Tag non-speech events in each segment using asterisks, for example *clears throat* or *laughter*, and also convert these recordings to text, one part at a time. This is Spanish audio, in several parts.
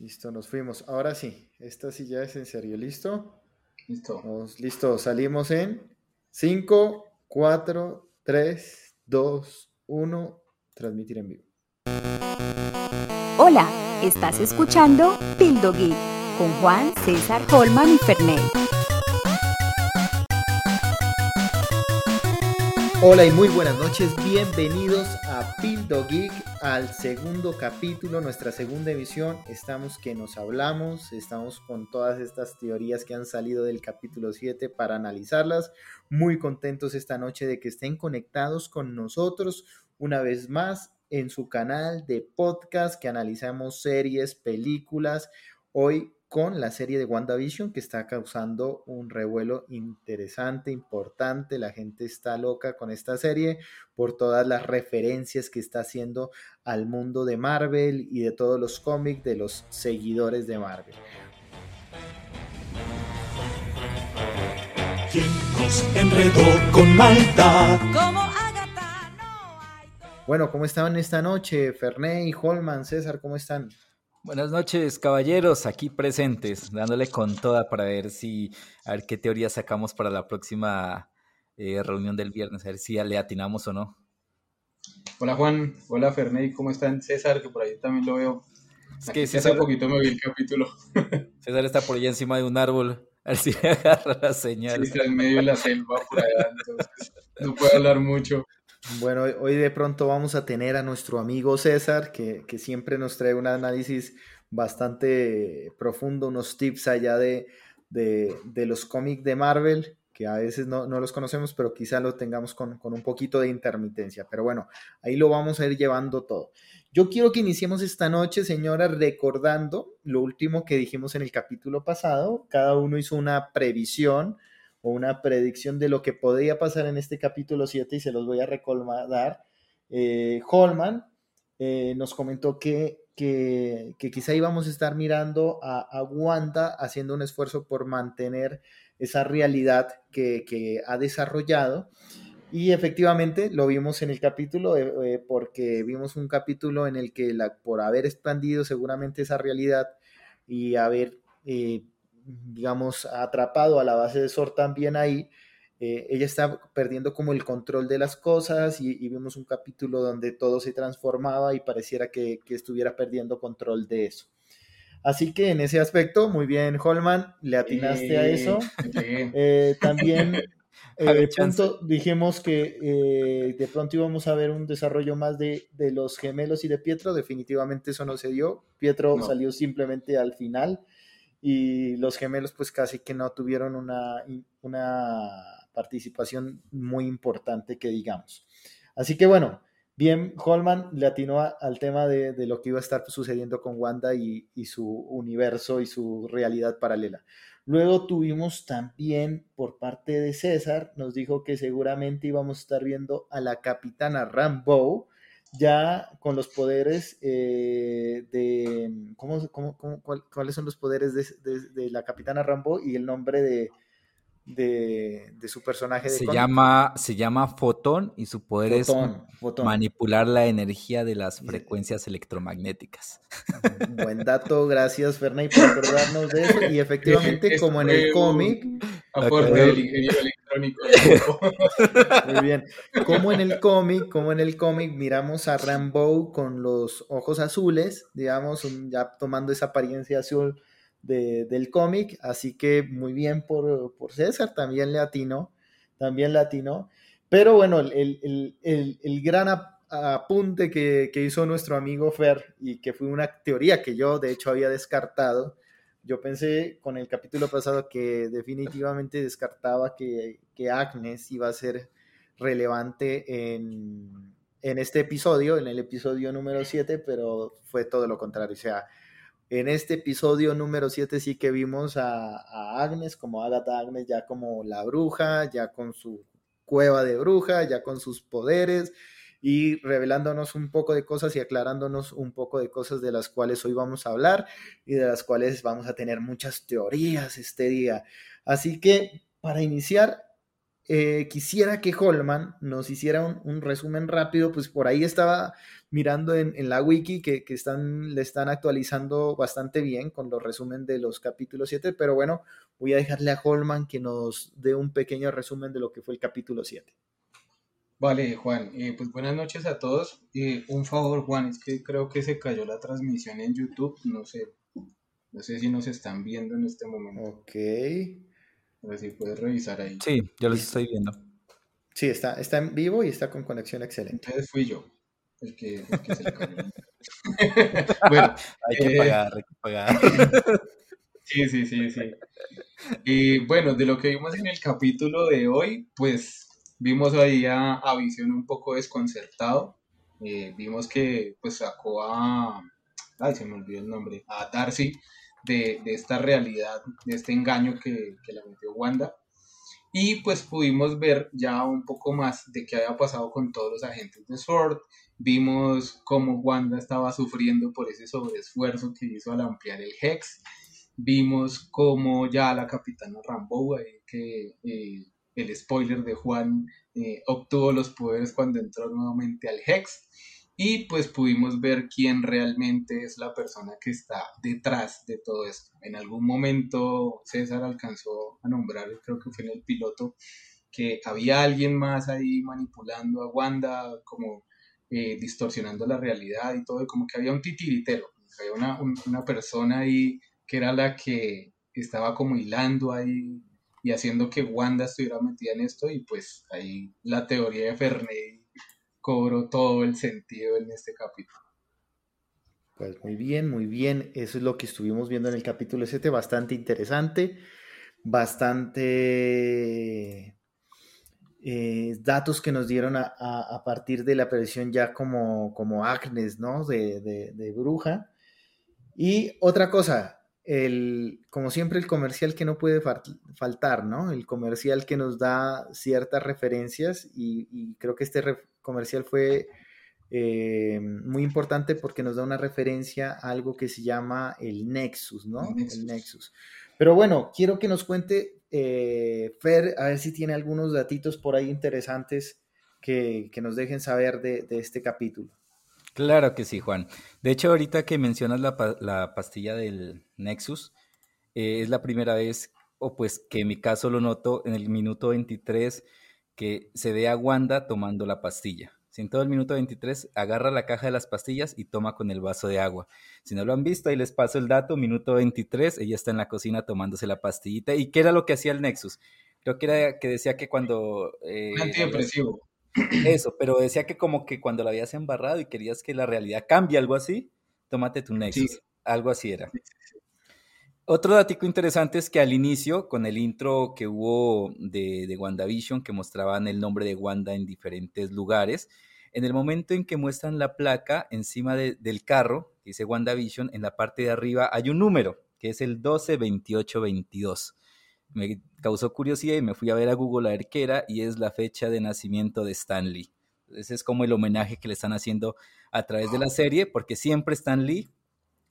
Listo, nos fuimos. Ahora sí, esta sí ya es en serio. ¿Listo? Listo. listo, salimos en 5, 4, 3, 2, 1. Transmitir en vivo. Hola, estás escuchando Pildo Geek con Juan, César, Holman y Fernel. Hola y muy buenas noches, bienvenidos a Pildo Geek, al segundo capítulo, nuestra segunda emisión. Estamos que nos hablamos, estamos con todas estas teorías que han salido del capítulo 7 para analizarlas. Muy contentos esta noche de que estén conectados con nosotros una vez más en su canal de podcast que analizamos series, películas. Hoy con la serie de WandaVision que está causando un revuelo interesante, importante. La gente está loca con esta serie por todas las referencias que está haciendo al mundo de Marvel y de todos los cómics de los seguidores de Marvel. con Bueno, ¿cómo estaban esta noche? Ferney, Holman, César, ¿cómo están? Buenas noches, caballeros, aquí presentes, dándole con toda para ver si, a ver qué teoría sacamos para la próxima eh, reunión del viernes, a ver si le atinamos o no. Hola Juan, hola Ferney, ¿cómo están? César, que por ahí también lo veo. Es que César, hace poquito me vi el capítulo. *laughs* César está por allá encima de un árbol, a ver si *laughs* agarra la señal. Sí, está en medio de la selva por allá, entonces no puedo hablar mucho. Bueno, hoy de pronto vamos a tener a nuestro amigo César, que, siempre nos trae un análisis bastante profundo, unos tips allá de, los cómics de Marvel, que a veces no, los conocemos, pero quizá lo tengamos con, con, un poquito de intermitencia. Pero bueno, ahí lo vamos a ir llevando todo. Yo quiero que iniciemos esta noche, señora, recordando lo último que dijimos en el capítulo pasado. Cada uno hizo una previsión o una predicción de lo que podría pasar en este capítulo 7 y se los voy a recordar. Eh, Holman eh, nos comentó que, que, quizá íbamos a estar mirando a, Wanda haciendo un esfuerzo por mantener esa realidad que, ha desarrollado. Y efectivamente lo vimos en el capítulo, eh, porque vimos un capítulo en el que la, por haber expandido seguramente esa realidad y haber digamos, atrapado a la base de Sor también ahí, eh, ella está perdiendo como el control de las cosas y, vimos un capítulo donde todo se transformaba y pareciera que, estuviera perdiendo control de eso. Así que en ese aspecto, muy bien, Holman, le atinaste a eso. *laughs* Eh, también *laughs* de pronto dijimos que eh, de pronto íbamos a ver un desarrollo más de, los gemelos y de Pietro. Definitivamente eso no se dio. Pietro salió simplemente al final y los gemelos pues casi que no tuvieron una, una participación muy importante que digamos. Así que bueno, bien, Holman le atinó al tema de, lo que iba a estar sucediendo con Wanda y, su universo y su realidad paralela. Luego tuvimos también por parte de César, nos dijo que seguramente íbamos a estar viendo a la capitana Rambo, ya con los poderes eh, de... ¿cómo, cuáles son los poderes de, la capitana Rambo y el nombre de, de, su personaje? se, llama, se llama Fotón y su poder es manipular la energía de las frecuencias electromagnéticas. Buen dato, gracias Fernay por acordarnos de eso. Y *laughs* efectivamente, como en el cómic... Aporte del ingeniero *laughs* Muy bien. Como en el cómic, como en el cómic, miramos a Rambo con los ojos azules, digamos, ya tomando esa apariencia azul del cómic. Así que muy bien por, César, también latino, también latino. Pero bueno, el, gran apunte que, que, hizo nuestro amigo Fer y que fue una teoría que yo de hecho había descartado yo pensé con el capítulo pasado que definitivamente descartaba que, Agnes iba a ser relevante en, este episodio, en el episodio número 7, pero fue todo lo contrario. O sea, en este episodio número 7 sí que vimos a, a, Agnes como Agatha Agnes ya como la bruja, ya con su cueva de bruja, ya con sus poderes, y revelándonos un poco de cosas y aclarándonos un poco de cosas de las cuales hoy vamos a hablar y de las cuales vamos a tener muchas teorías este día. Así que para iniciar, eh, quisiera que Holman nos hiciera un, resumen rápido, pues por ahí estaba mirando en, la wiki que, están, le están actualizando bastante bien con los resumen de los capítulos 7, pero bueno, voy a dejarle a Holman que nos dé un pequeño resumen de lo que fue el capítulo 7. Vale, Juan, eh, pues buenas noches a todos. Eh, un favor, Juan, es que creo que se cayó la transmisión en YouTube, no sé, no sé si nos están viendo en este momento. Ok. A ver si puedes revisar ahí. Sí, yo los estoy viendo. Sí, está, está en vivo y está con conexión excelente. Entonces fui yo el que, se le cayó. *laughs* bueno, *laughs* hay que eh, pagar, hay que pagar. *laughs* sí, sí, sí, sí. Y bueno, de lo que vimos en el capítulo de hoy, pues vimos ahí a, a Visión un poco desconcertado. Eh, vimos que pues sacó a, ay, se me olvidó el nombre, a Darcy de, esta realidad, de este engaño que, que la metió Wanda. Y pues pudimos ver ya un poco más de qué había pasado con todos los agentes de SWORD. Vimos cómo Wanda estaba sufriendo por ese sobreesfuerzo que hizo al ampliar el Hex. Vimos cómo ya la capitana Rambo, que eh, el spoiler de Juan, eh, obtuvo los poderes cuando entró nuevamente al Hex y pues pudimos ver quién realmente es la persona que está detrás de todo esto. En algún momento César alcanzó a nombrar, creo que fue en el piloto, que había alguien más ahí manipulando a Wanda, como eh, distorsionando la realidad y todo, y como que había un titiritero, había una, una persona ahí que era la que estaba como hilando ahí y haciendo que Wanda estuviera metida en esto, y pues ahí la teoría de Ferney cobró todo el sentido en este capítulo. Pues muy bien, muy bien. Eso es lo que estuvimos viendo en el capítulo 7, bastante interesante, bastante eh, datos que nos dieron a, partir de la aparición ya como, como Agnes, ¿no? De, de, bruja. Y otra cosa, el, como siempre el comercial que no puede faltar, ¿no? El comercial que nos da ciertas referencias y, y creo que este comercial fue eh, muy importante porque nos da una referencia a algo que se llama el Nexus, ¿no? El Nexus. Pero bueno, quiero que nos cuente eh, Fer, a ver si tiene algunos datitos por ahí interesantes que, nos dejen saber de, este capítulo. Claro que sí, Juan. De hecho, ahorita que mencionas la, pastilla del Nexus, eh, es la primera vez, o pues que en mi caso lo noto en el minuto 23 que se ve a Wanda tomando la pastilla. Si en todo el minuto 23 agarra la caja de las pastillas y toma con el vaso de agua. Si no lo han visto, ahí les paso el dato, minuto 23, ella está en la cocina tomándose la pastillita. ¿Y qué era lo que hacía el Nexus? Creo que era que decía que cuando... Eh, Antidepresivo. Eso, pero decía que como que cuando la habías embarrado y querías que la realidad cambie, algo así, tómate tu Nexus. Algo así era. Otro dato interesante es que al inicio, con el intro que hubo de, de, WandaVision, que mostraban el nombre de Wanda en diferentes lugares, en el momento en que muestran la placa encima del carro, que dice WandaVision, en la parte de arriba hay un número, que es el 122822. Me causó curiosidad y me fui a ver a Google a ver qué era, y es la fecha de nacimiento de Stan Lee. Ese es como el homenaje que le están haciendo a través de la serie, porque siempre Stan Lee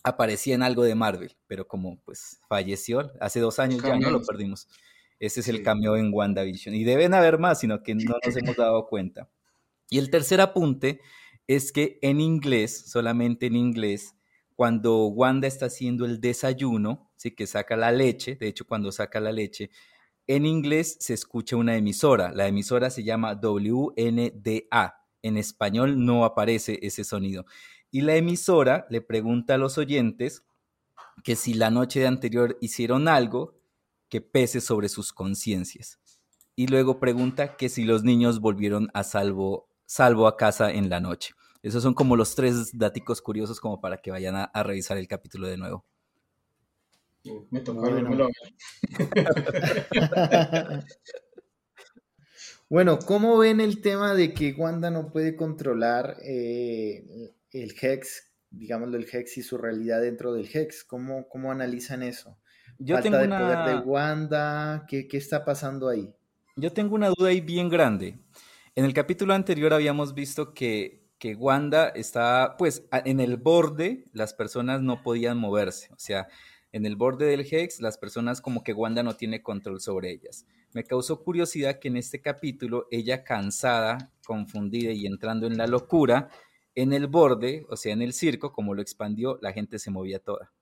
aparecía en algo de Marvel, pero como pues falleció hace dos años ya no lo perdimos. Ese es el cambio en WandaVision. Y deben haber más, sino que no nos hemos *laughs* dado cuenta. Y el tercer apunte es que en inglés, solamente en inglés, cuando Wanda está haciendo el desayuno, sí que saca la leche, de hecho cuando saca la leche, en inglés se escucha una emisora. La emisora se llama WNDA. En español no aparece ese sonido y la emisora le pregunta a los oyentes que si la noche anterior hicieron algo que pese sobre sus conciencias. Y luego pregunta que si los niños volvieron a salvo, salvo a casa en la noche. Esos son como los tres datos curiosos como para que vayan a, revisar el capítulo de nuevo. Me tocó bueno. *laughs* bueno, ¿cómo ven el tema de que Wanda no puede controlar eh, el Hex, digámoslo, el Hex y su realidad dentro del Hex. ¿Cómo, cómo analizan eso? Yo Falta tengo de una... poder de Wanda, ¿qué, ¿qué está pasando ahí? Yo tengo una duda ahí bien grande. En el capítulo anterior habíamos visto que, que Wanda estaba, pues, en el borde, las personas no podían moverse. O sea, en el borde del Hex, las personas como que Wanda no tiene control sobre ellas. me causó curiosidad que en este capítulo ella cansada, confundida y entrando en la locura, en el borde, o sea, en el circo, como lo expandió, la gente se movía toda.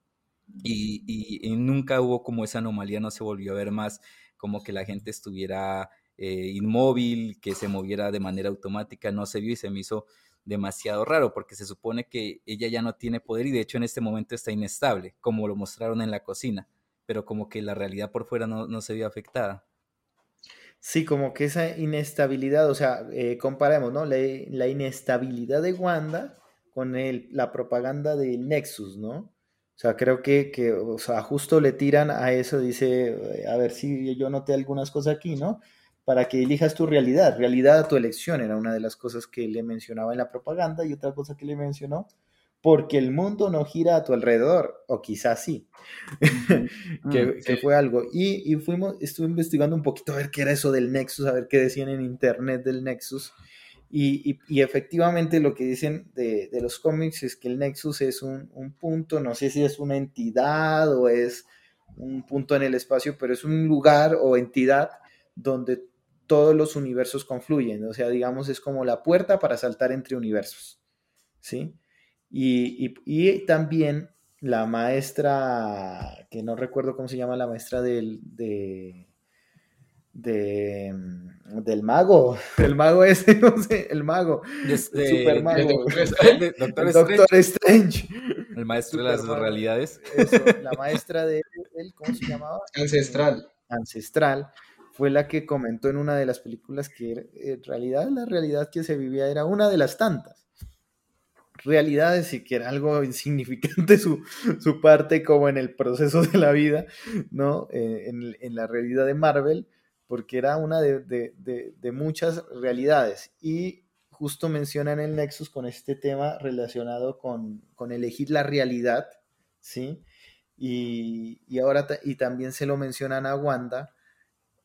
Y, nunca hubo como esa anomalía, no se volvió a ver más como que la gente estuviera eh, inmóvil, que se moviera de manera automática, no se vio y se me hizo demasiado raro porque se supone que ella ya no tiene poder y de hecho en este momento está inestable, como lo mostraron en la cocina, pero como que la realidad por fuera no, se vio afectada. Sí, como que esa inestabilidad, o sea, eh, comparemos, ¿no? La, inestabilidad de Wanda con el, la propaganda del Nexus, ¿no? O sea, creo que, que, o sea, justo le tiran a eso, dice, a ver si yo noté algunas cosas aquí, ¿no? Para que elijas tu realidad, realidad a tu elección, era una de las cosas que le mencionaba en la propaganda y otra cosa que le mencionó, porque el mundo no gira a tu alrededor, o quizás sí, *laughs* que, mm, que, fue algo. Y, y, fuimos, estuve investigando un poquito a ver qué era eso del Nexus, a ver qué decían en internet del Nexus. Y, efectivamente lo que dicen de, los cómics es que el Nexus es un, punto, no sé si es una entidad o es un punto en el espacio, pero es un lugar o entidad donde todos los universos confluyen. O sea, digamos, es como la puerta para saltar entre universos. ¿Sí? Y, también la maestra, que no recuerdo cómo se llama la maestra del, de, de, mm, del mago, *laughs* el mago ese, *laughs* no sé, el mago, *laughs* el super mago, Doctor, Strange. el maestro de las realidades. la maestra de él, ¿cómo se llamaba? Ancestral. Ancestral, fue la que comentó en una de las películas que en realidad la realidad que se vivía era una de las tantas realidades y que era algo insignificante *laughs* su, su parte como en el proceso de la vida, ¿no? Eh, en, en, la realidad de Marvel, porque era una de, muchas realidades. Y justo mencionan el Nexus con este tema relacionado con, elegir la realidad, ¿sí? Y, ahora y también se lo mencionan a Wanda,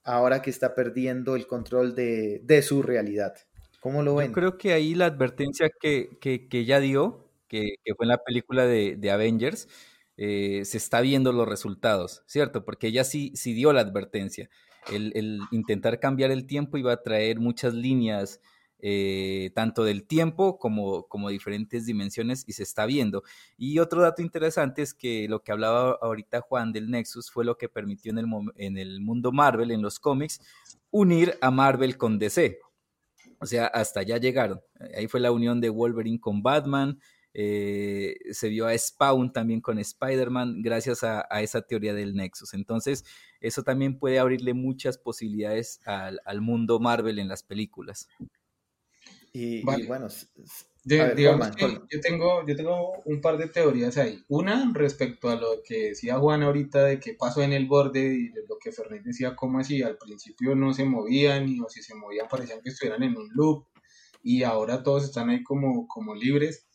ahora que está perdiendo el control de, su realidad. ¿Cómo lo ven? Yo creo que ahí la advertencia que, que, ella dio, que, fue en la película de, Avengers, eh, se está viendo los resultados, ¿cierto? Porque ella sí, sí dio la advertencia el, intentar cambiar el tiempo iba a traer muchas líneas, eh, tanto del tiempo como, como diferentes dimensiones, y se está viendo. Y otro dato interesante es que lo que hablaba ahorita Juan del Nexus fue lo que permitió en el, mundo Marvel, en los cómics, unir a Marvel con DC. O sea, hasta allá llegaron. Ahí fue la unión de Wolverine con Batman, eh, se vio a Spawn también con Spider-Man gracias a, esa teoría del Nexus. Entonces, eso también puede abrirle muchas posibilidades al, mundo Marvel en las películas. Y, bueno, yo, tengo, yo tengo un par de teorías ahí. Una respecto a lo que decía Juan ahorita de qué pasó en el borde y lo que Fernández decía, como así, al principio no se movían y o si se movían parecían que estuvieran en un loop y ahora todos están ahí como, como libres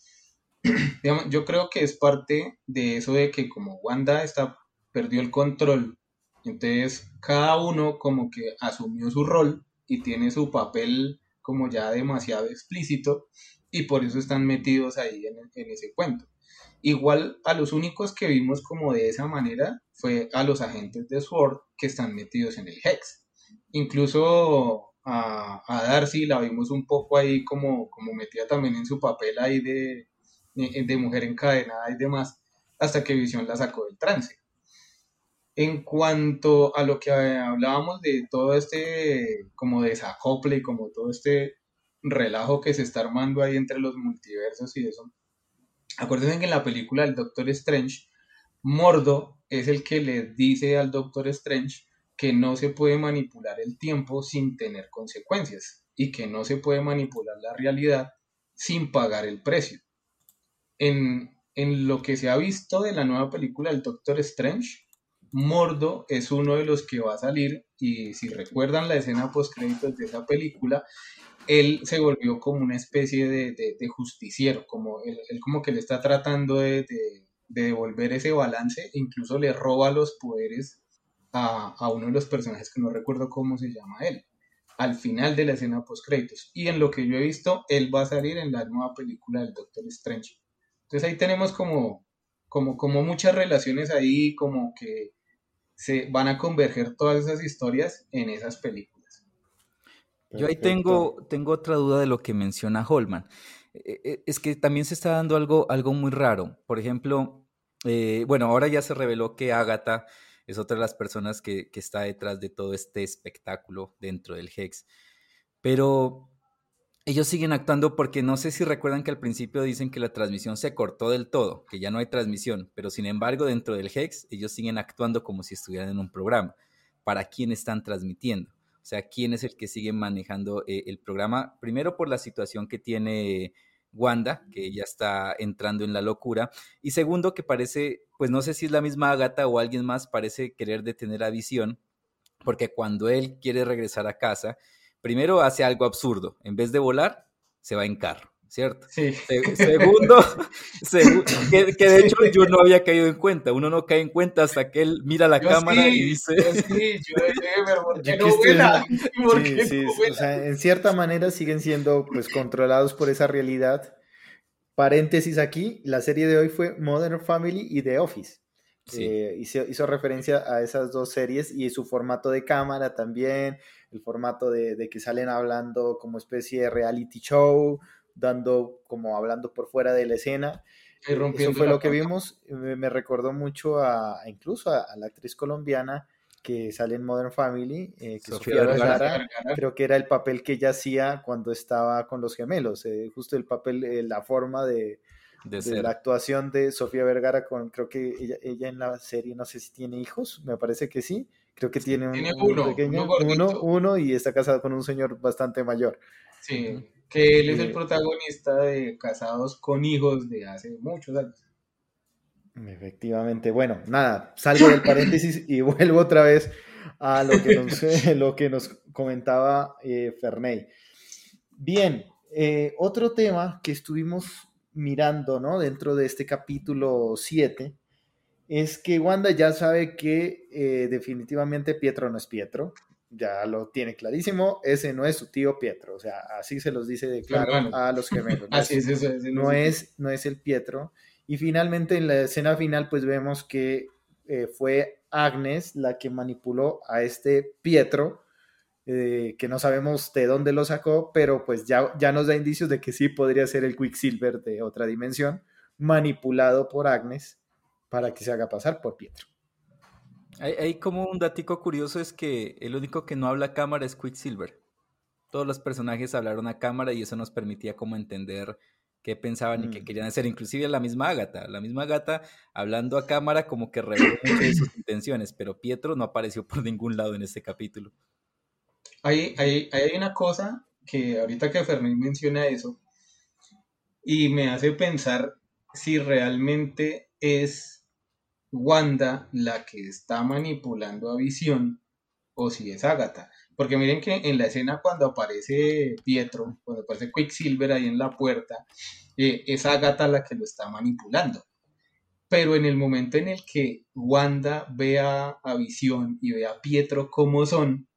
*clears throat* yo creo que es parte de eso de que como Wanda está, perdió el control, entonces cada uno como que asumió su rol y tiene su papel como ya demasiado explícito y por eso están metidos ahí en, ese cuento. Igual a los únicos que vimos como de esa manera fue a los agentes de SWORD que están metidos en el Hex. Incluso a, a Darcy la vimos un poco ahí como, como metida también en su papel ahí de, de mujer encadenada y demás, hasta que Visión la sacó del trance. En cuanto a lo que hablábamos de todo este como desacople y como todo este relajo que se está armando ahí entre los multiversos y eso, acuérdense que en la película del Doctor Strange, Mordo es el que le dice al Doctor Strange que no se puede manipular el tiempo sin tener consecuencias y que no se puede manipular la realidad sin pagar el precio. En, lo que se ha visto de la nueva película del Doctor Strange, Mordo es uno de los que va a salir y si recuerdan la escena post créditos de esa película, él se volvió como una especie de, justiciero, como él, como que le está tratando de, devolver ese balance, incluso le roba los poderes a, a, uno de los personajes que no recuerdo cómo se llama él, al final de la escena post créditos. Y en lo que yo he visto, él va a salir en la nueva película del Doctor Strange. Entonces ahí tenemos como, como, como muchas relaciones ahí, como que se van a converger todas esas historias en esas películas. Yo ahí tengo, tengo otra duda de lo que menciona Holman. E, e, es que también se está dando algo, algo muy raro. Por ejemplo, eh, bueno, ahora ya se reveló que Agatha es otra de las personas que, que, está detrás de todo este espectáculo dentro del Hex. Pero ellos siguen actuando porque no sé si recuerdan que al principio dicen que la transmisión se cortó del todo, que ya no hay transmisión, pero sin embargo dentro del Hex ellos siguen actuando como si estuvieran en un programa. ¿Para quién están transmitiendo? O sea, ¿quién es el que sigue manejando eh, el programa? Primero por la situación que tiene Wanda, que ya está entrando en la locura, y segundo que parece, pues no sé si es la misma Agatha o alguien más, parece querer detener a Visión, porque cuando él quiere regresar a casa, primero hace algo absurdo. En vez de volar, se va en carro, ¿cierto? Sí. segundo, *laughs* que, de hecho yo no había caído en cuenta. Uno no cae en cuenta hasta que él mira la cámara y dice. sí, yo *laughs* no vuela? sí, sí, O sea, en cierta manera siguen siendo pues controlados por esa realidad. Paréntesis aquí, la serie de hoy fue Modern Family y The Office. Sí. Eh, hizo, hizo, referencia a esas dos series y su formato de cámara también, el formato de, que salen hablando como especie de reality show, dando como hablando por fuera de la escena. Eso fue lo que vimos. Me, recordó mucho a, incluso a, la actriz colombiana que sale en Modern Family, eh, que Sofía, Vergara, creo que era el papel que ella hacía cuando estaba con los gemelos, eh, justo el papel, eh, la forma de, de, la actuación de Sofía Vergara con, creo que ella, ella, en la serie, no sé si tiene hijos, me parece que sí, Creo que tiene, uno, pequeño, uno, uno, y está casado con un señor bastante mayor. Sí, que él es el protagonista de Casados con Hijos de hace muchos años. Efectivamente, bueno, nada, salgo del paréntesis y *laughs* vuelvo otra vez a lo que nos, *laughs* lo que nos comentaba eh, Ferney. Bien, eh, otro tema que estuvimos mirando ¿no? dentro de este capítulo 7 es que Wanda ya sabe que eh, definitivamente Pietro no es Pietro, ya lo tiene clarísimo, ese no es su tío Pietro, o sea, así se los dice de claro a los gemelos. *laughs* así es, eso, no, es, no es el Pietro. Y finalmente en la escena final pues vemos que eh, fue Agnes la que manipuló a este Pietro, eh, que no sabemos de dónde lo sacó, pero pues ya, ya nos da indicios de que sí podría ser el Quicksilver de otra dimensión, manipulado por Agnes para que se haga pasar por Pietro. Hay, como un datico curioso es que el único que no habla a cámara es Quicksilver. Todos los personajes hablaron a cámara y eso nos permitía como entender qué pensaban y qué mm. querían hacer. Inclusive la misma Agatha. La misma Agatha hablando a cámara como que reveló mucho de sus intenciones, pero Pietro no apareció por ningún lado en este capítulo. Hay, hay, hay una cosa que ahorita que Fernández menciona eso y me hace pensar si realmente es Wanda la que está manipulando a Visión o si es Agatha. Porque miren que en la escena cuando aparece Pietro, cuando aparece Quicksilver ahí en la puerta, eh, es Agatha la que lo está manipulando. Pero en el momento en el que Wanda ve a, Visión y ve a Pietro como son,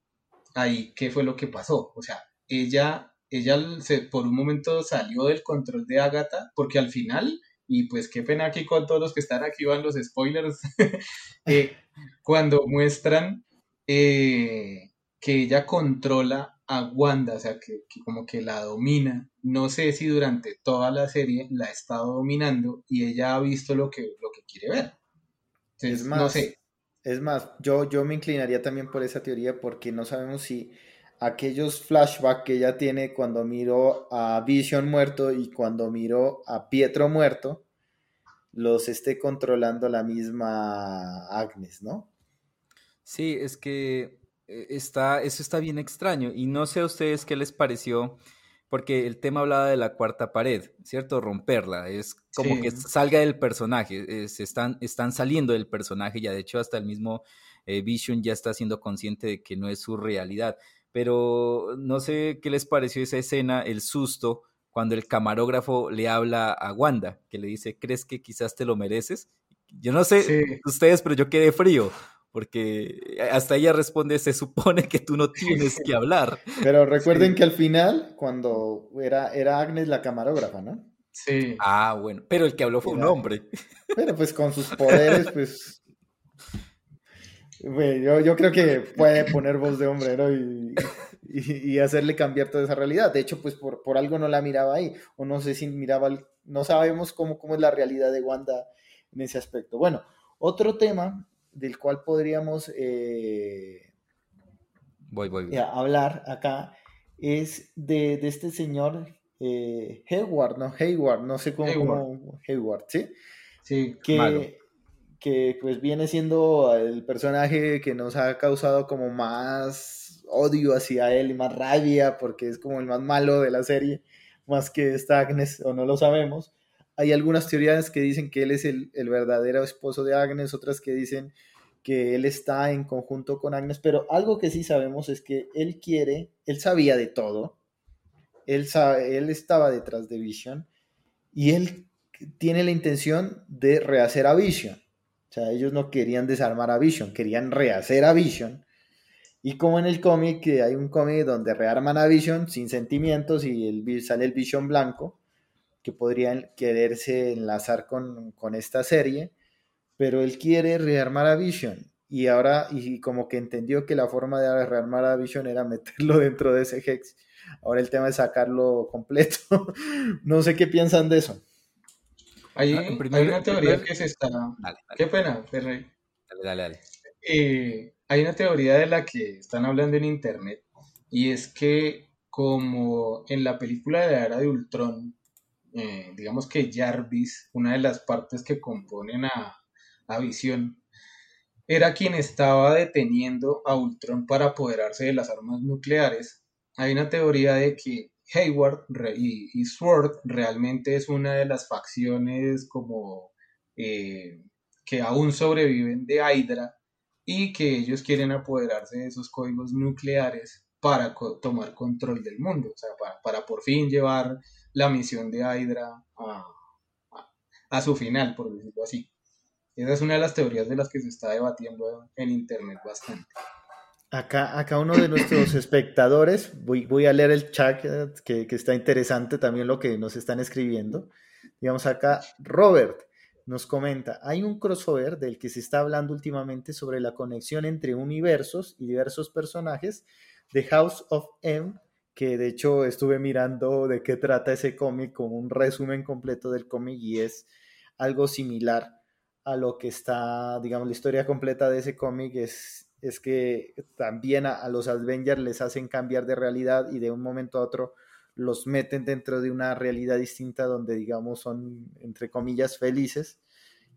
ahí, ¿qué fue lo que pasó? O sea, ella, ella se, por un momento salió del control de Agatha, porque al final y pues qué pena aquí con todos los que están aquí van los spoilers, *laughs* eh, cuando muestran eh, que ella controla a Wanda, o sea, que, como que la domina. No sé si durante toda la serie la ha estado dominando y ella ha visto lo que, lo que quiere ver. es más, no sé. Es más, yo, yo me inclinaría también por esa teoría porque no sabemos si aquellos flashbacks que ella tiene cuando miró a Vision muerto y cuando miró a Pietro muerto, los esté controlando la misma Agnes, ¿no? Sí, es que eh, está, eso está bien extraño y no sé a ustedes qué les pareció, porque el tema hablaba de la cuarta pared, ¿cierto? Romperla, es como que salga del personaje, se están, están saliendo del personaje, ya de hecho hasta el mismo eh, Vision ya está siendo consciente de que no es su realidad. Pero no sé qué les pareció esa escena, el susto, cuando el camarógrafo le habla a Wanda, que le dice, ¿crees que quizás te lo mereces? Yo no sé ustedes, pero yo quedé frío, porque hasta ella responde, se supone que tú no tienes que hablar. Pero recuerden que al final, cuando era, era Agnes la camarógrafa, ¿no? Sí. Ah, bueno, pero el que habló fue un hombre. Pero pues con sus poderes, pues yo, creo que puede poner voz de hombre, ¿no? Y, hacerle cambiar toda esa realidad. De hecho, pues por, por, algo no la miraba ahí, o no sé si miraba, no sabemos cómo, cómo es la realidad de Wanda en ese aspecto. Bueno, otro tema del cual podríamos eh, voy, voy, hablar acá es de, este señor eh, Hayward, ¿no? Hayward, no sé cómo Hayward, ¿sí? Sí, que, que pues viene siendo el personaje que nos ha causado como más odio hacia él y más rabia porque es como el más malo de la serie, más que esta Agnes, o no lo sabemos. Hay algunas teorías que dicen que él es el, verdadero esposo de Agnes, otras que dicen que él está en conjunto con Agnes, pero algo que sí sabemos es que él quiere, él sabía de todo, él estaba detrás de Vision y él tiene la intención de rehacer a Vision. O sea, ellos no querían desarmar a Vision, querían rehacer a Vision. Y como en el cómic, que hay un cómic donde rearman a Vision sin sentimientos y el, sale el Vision blanco, que podrían quererse enlazar con, con esta serie pero él quiere rearmar a Vision y ahora, y como que entendió que la forma de rearmar a Vision era *laughs* meterlo dentro de ese Hex. Ahora el tema es sacarlo completo. *laughs* no sé qué piensan de eso. Hay, ah, una teoría que se está... Qué pena, Ferrey. Dale, dale, dale. Eh, hay una teoría de la que están hablando en internet y es que como en la película de era de Ultron, eh, digamos que Jarvis, una de las partes que componen a, la visión, era quien estaba deteniendo a Ultron para apoderarse de las armas nucleares. Hay una teoría de que Hayward y, Sword realmente es una de las facciones como eh, que aún sobreviven de Hydra y que ellos quieren apoderarse de esos códigos nucleares para tomar control del mundo, o sea, para, por fin llevar la misión de Hydra a su final, por decirlo así. Esa es una de las teorías de las que se está debatiendo en Internet bastante. Acá, acá uno de nuestros *clears throat* espectadores, voy, voy a leer el chat que, que, está interesante también lo que nos están escribiendo. Digamos acá, Robert nos comenta, hay un crossover del que se está hablando últimamente sobre la conexión entre universos y diversos personajes de House of M, que de hecho estuve mirando de qué trata ese cómic como un resumen completo del cómic y es algo similar a lo que está, digamos, la historia completa de ese cómic es, es que también a, los Avengers les hacen cambiar de realidad y de un momento a otro los meten dentro de una realidad distinta donde, digamos, son, entre comillas, felices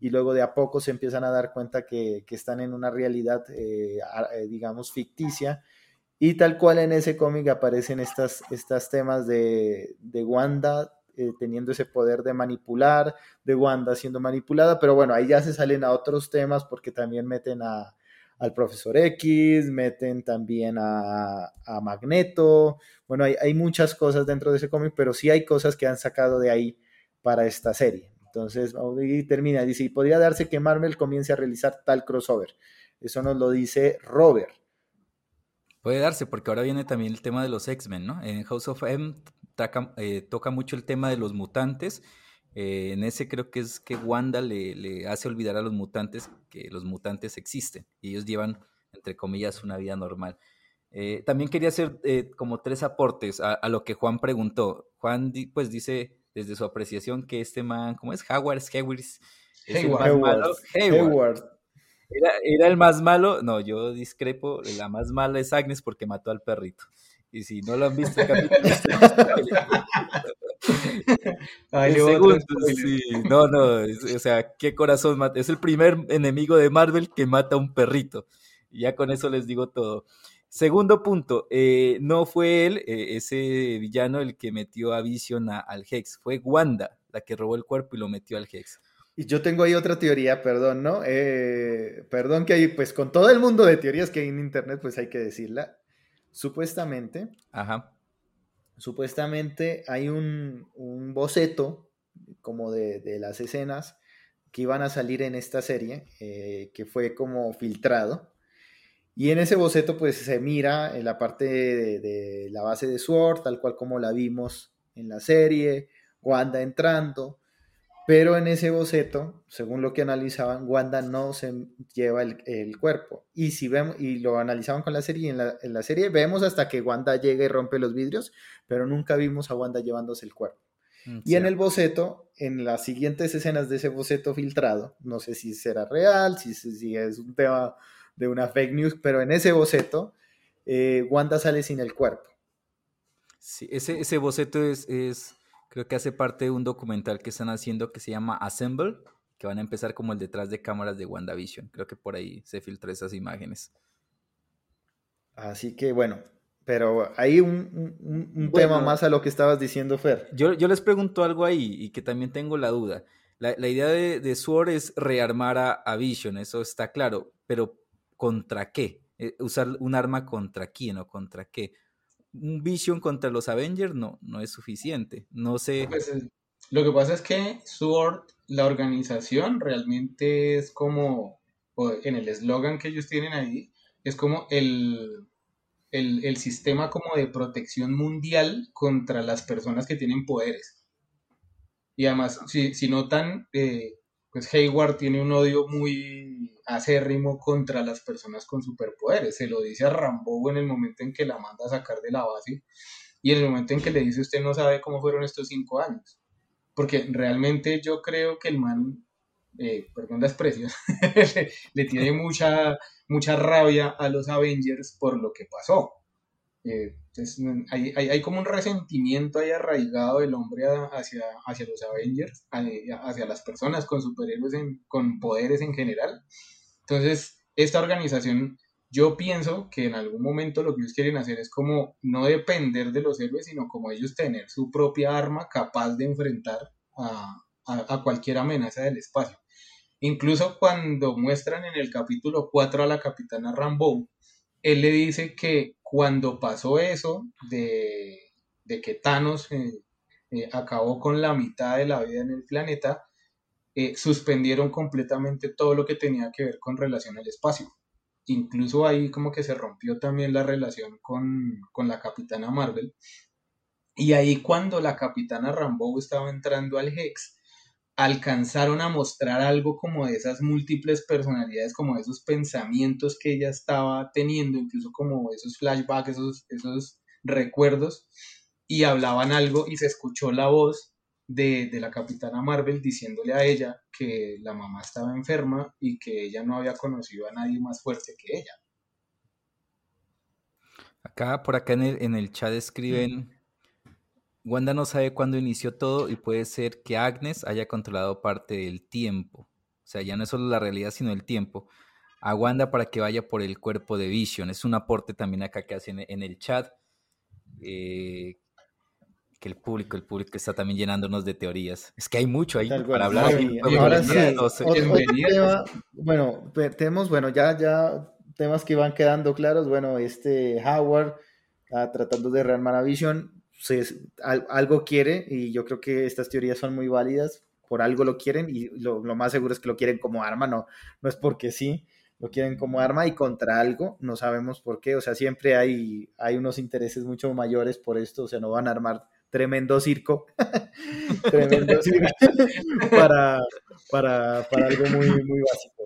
y luego de a poco se empiezan a dar cuenta que, están en una realidad, eh, eh, digamos, ficticia. Y tal cual en ese cómic aparecen estas, estas temas de, de Wanda eh, teniendo ese poder de manipular, de Wanda siendo manipulada, pero bueno, ahí ya se salen a otros temas porque también meten a, al profesor X, meten también a, a Magneto, bueno, hay, hay, muchas cosas dentro de ese cómic, pero sí hay cosas que han sacado de ahí para esta serie. Entonces, y termina, dice, y podría darse que Marvel comience a realizar tal crossover. Eso nos lo dice Robert. Puede darse, porque ahora viene también el tema de los X-Men, ¿no? En House of M eh, toca mucho el tema de los mutantes. Eh, en ese creo que es que Wanda le, hace olvidar a los mutantes que los mutantes existen y ellos llevan, entre comillas, una vida normal. Eh, también quería hacer como tres aportes a, lo que Juan preguntó. Juan pues dice desde su apreciación que este man, ¿cómo es? Howard, Howard, el más malo. Era, era, el más malo. No, yo discrepo. La más mala es Agnes porque mató al perrito. Y si no lo han visto, Ay, sí. No, no, o sea, qué corazón mata. Es el primer enemigo de Marvel que mata a un perrito. Y ya con eso les digo todo. Segundo punto, eh, no fue él, eh, ese villano, el que metió a Vision al Hex. Fue Wanda la que robó el cuerpo y lo metió al Hex. Y yo tengo ahí otra teoría, perdón, ¿no? Eh, perdón que hay, pues con todo el mundo de teorías que hay en Internet, pues hay que decirla. Supuestamente, Ajá. supuestamente hay un, boceto como de, las escenas que iban a salir en esta serie, eh, que fue como filtrado. Y en ese boceto pues se mira en la parte de, la base de Sword, tal cual como la vimos en la serie, Wanda entrando, Pero en ese boceto, según lo que analizaban, Wanda no se lleva el, cuerpo. Y si vemos, y lo analizaban con la serie, en la, en la, serie vemos hasta que Wanda llega y rompe los vidrios, pero nunca vimos a Wanda llevándose el cuerpo. Mm, y en el boceto, en las siguientes escenas de ese boceto filtrado, no sé si será real, si, si es un tema de una fake news, pero en ese boceto, eh, Wanda sale sin el cuerpo. Sí, ese, ese boceto es, es Creo que hace parte de un documental que están haciendo que se llama Assemble, que van a empezar como el detrás de cámaras de WandaVision. Creo que por ahí se filtró esas imágenes. Así que bueno, pero hay un, tema más a lo que estabas diciendo, Fer. Yo, yo, les pregunto algo ahí y que también tengo la duda. La, idea de, de, Sword es rearmar a, a, Vision, eso está claro, pero ¿contra qué? Eh, usar un arma contra quién o contra qué un Vision contra los Avengers no, no es suficiente. No sé. Pues, eh, lo que pasa es que Sword, la organización, realmente es como, en el eslogan que ellos tienen ahí, es como el, el, sistema como de protección mundial contra las personas que tienen poderes. Y además, si, si notan, eh, pues Hayward tiene un odio muy acérrimo contra las personas con superpoderes. Se lo dice a Rambo en el momento en que la manda a sacar de la base y en el momento en que le dice usted no sabe cómo fueron estos cinco años. Porque realmente yo creo que el man, eh, perdón la expresión, *laughs* le, tiene mucha, mucha rabia a los Avengers por lo que pasó. Eh, hay, hay, como un resentimiento ahí arraigado del hombre hacia, hacia los Avengers, hacia las personas con superhéroes, con poderes en general. Entonces, esta organización, yo pienso que en algún momento lo que ellos quieren hacer es como no depender de los héroes, sino como ellos tener su propia arma capaz de enfrentar a, a, a cualquier amenaza del espacio. Incluso cuando muestran en el capítulo 4 a la capitana Rambo, él le dice que cuando pasó eso de, que Thanos eh, eh, acabó con la mitad de la vida en el planeta, eh, suspendieron completamente todo lo que tenía que ver con relación al espacio. Incluso ahí como que se rompió también la relación con, con la capitana Marvel. Y ahí cuando la capitana Rambo estaba entrando al Hex, alcanzaron a mostrar algo como de esas múltiples personalidades, como de esos pensamientos que ella estaba teniendo, incluso como esos flashbacks, esos, esos recuerdos, y hablaban algo y se escuchó la voz de, de, la capitana Marvel diciéndole a ella que la mamá estaba enferma y que ella no había conocido a nadie más fuerte que ella. Acá, por acá en el, en el chat escriben Wanda no sabe cuándo inició todo y puede ser que Agnes haya controlado parte del tiempo. O sea, ya no es solo la realidad, sino el tiempo. A Wanda para que vaya por el cuerpo de Vision. Es un aporte también acá que hacen en el chat. Eh, que el público, el público está también llenándonos de teorías. Es que hay mucho ahí para hablar. ahora sí, bueno, tenemos, bueno, ya, ya temas que van quedando claros. Bueno, este Howard ah, tratando de rearmar a Vision algo quiere y yo creo que estas teorías son muy válidas, por algo lo quieren y lo, más seguro es que lo quieren como arma, no, no es porque sí, lo quieren como arma y contra algo, no sabemos por qué, o sea, siempre hay, hay unos intereses mucho mayores por esto, o sea, no van a armar tremendo circo, *laughs* tremendo circo *laughs* para, para, para algo muy, muy básico.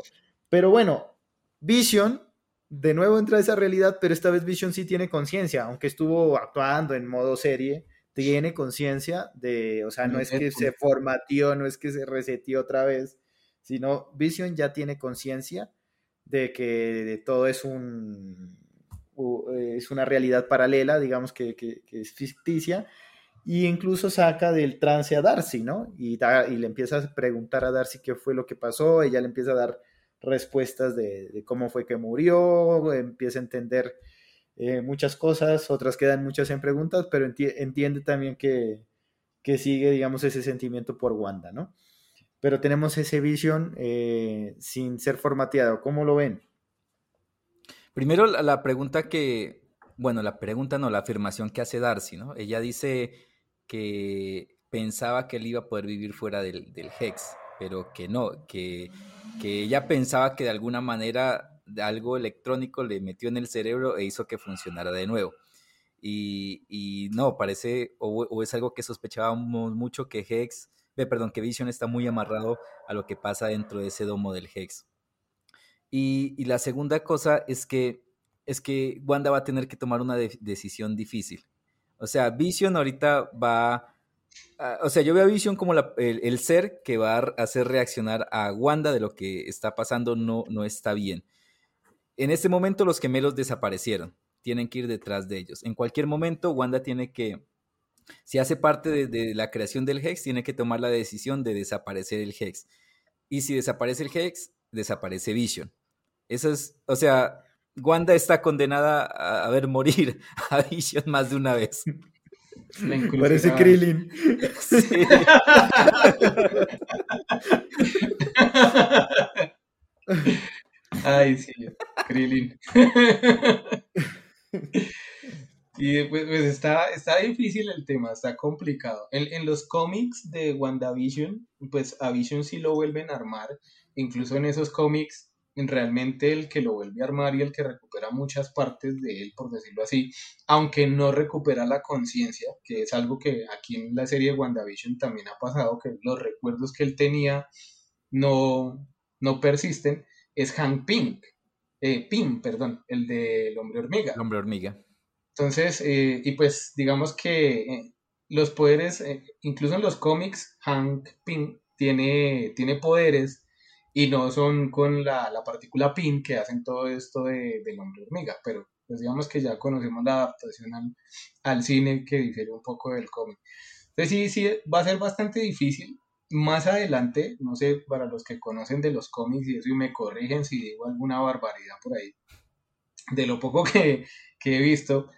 Pero bueno, Vision de nuevo entra esa realidad, pero esta vez Vision sí tiene conciencia, aunque estuvo actuando en modo serie, tiene conciencia de, o sea, no es que se formatió, no es que se resetió otra vez, sino Vision ya tiene conciencia de que todo es un es una realidad paralela, digamos que, es ficticia, y incluso saca del trance a Darcy, ¿no? Y, y le empieza a preguntar a Darcy qué fue lo que pasó, ella le empieza a dar respuestas de, cómo fue que murió, empieza a entender eh, muchas cosas, otras quedan muchas en preguntas, pero entiende también que, sigue, digamos, ese sentimiento por Wanda, ¿no? Pero tenemos ese visión eh, sin ser formateado. ¿Cómo lo ven? Primero, la, pregunta que, bueno, la pregunta no, la afirmación que hace Darcy, ¿no? Ella dice que pensaba que él iba a poder vivir fuera del, del Hex pero que no, que, que ella pensaba que de alguna manera algo electrónico le metió en el cerebro e hizo que funcionara de nuevo. Y, y no, parece, o, es algo que sospechábamos mucho, que Hex perdón, que Vision está muy amarrado a lo que pasa dentro de ese domo del Hex. Y, la segunda cosa es que, es que Wanda va a tener que tomar una decisión difícil. O sea, Vision ahorita va... o sea, yo veo a Vision como el, ser que va a hacer reaccionar a Wanda de lo que está pasando no, no está bien. En este momento los gemelos desaparecieron. Tienen que ir detrás de ellos. En cualquier momento, Wanda tiene que, si hace parte de, la creación del Hex, tiene que tomar la decisión de desaparecer el Hex. Y si desaparece el Hex, desaparece Vision. Eso es, o sea, Wanda está condenada a, ver morir *laughs* a Vision más de una vez. Parece Krillin. Sí. *laughs* Ay, sí, Krillin. Y pues, pues está, está difícil el tema, está complicado. En, en, los cómics de WandaVision, pues a Vision sí lo vuelven a armar. Incluso en esos cómics realmente el que lo vuelve a armar y el que recupera muchas partes de él, por decirlo así, aunque no recupera la conciencia, que es algo que aquí en la serie de WandaVision también ha pasado, que los recuerdos que él tenía no, no persisten, es Hank Pink, eh, Pym, perdón, el del hombre hormiga. El hombre hormiga. Entonces, eh, y pues digamos que eh, los poderes, eh, incluso en los cómics, Hank Pym tiene, tiene poderes y no son con la, la partícula PIN que hacen todo esto de, del hombre hormiga, pero pues digamos que ya conocemos la adaptación al, cine que difiere un poco del cómic. Entonces sí, sí, va a ser bastante difícil. Más adelante, no sé, para los que conocen de los cómics y eso y me corrigen si digo alguna barbaridad por ahí, de lo poco que, que he visto,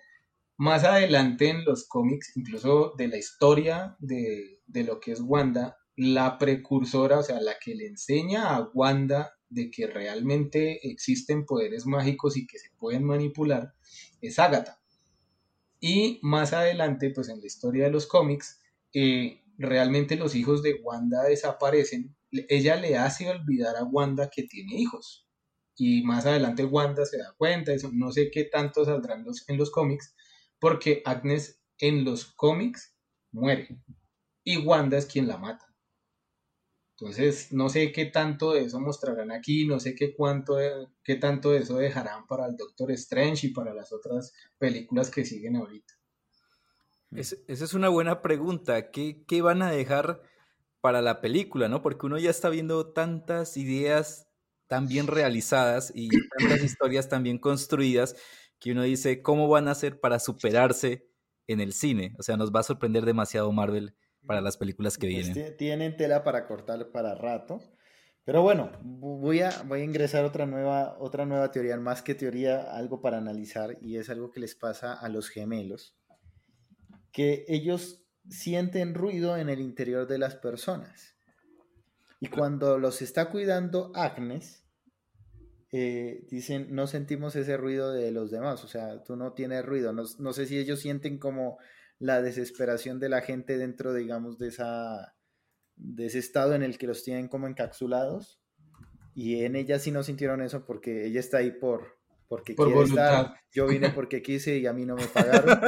más adelante en los cómics, incluso de la historia de, de lo que es Wanda, la precursora, o sea, la que le enseña a Wanda de que realmente existen poderes mágicos y que se pueden manipular, es Agatha. Y más adelante, pues en la historia de los cómics, eh, realmente los hijos de Wanda desaparecen. Ella le hace olvidar a Wanda que tiene hijos. Y más adelante Wanda se da cuenta, eso no sé qué tanto saldrán los, en los cómics, porque Agnes en los cómics muere. Y Wanda es quien la mata. Entonces, no sé qué tanto de eso mostrarán aquí, no sé qué, cuánto qué tanto de eso dejarán para el Doctor Strange y para las otras películas que siguen ahorita. esa es una buena pregunta. ¿Qué, ¿Qué, van a dejar para la película? ¿no? Porque uno ya está viendo tantas ideas tan bien realizadas y tantas historias tan bien construidas que uno dice, ¿cómo van a hacer para superarse en el cine? O sea, nos va a sorprender demasiado Marvel para las películas que pues vienen. Tienen tela para cortar para rato. Pero bueno, voy a, voy a ingresar otra nueva, otra nueva teoría, más que teoría, algo para analizar, y es algo que les pasa a los gemelos, que ellos sienten ruido en el interior de las personas. Y cuando los está cuidando Agnes, eh, dicen, no sentimos ese ruido de los demás, o sea, tú no tienes ruido, no, no sé si ellos sienten como la desesperación de la gente dentro, digamos, de, esa, de ese estado en el que los tienen como encapsulados. Y en ella sí no sintieron eso porque ella está ahí por, porque quiere estar. Yo vine *laughs* porque quise y a mí no me pagaron.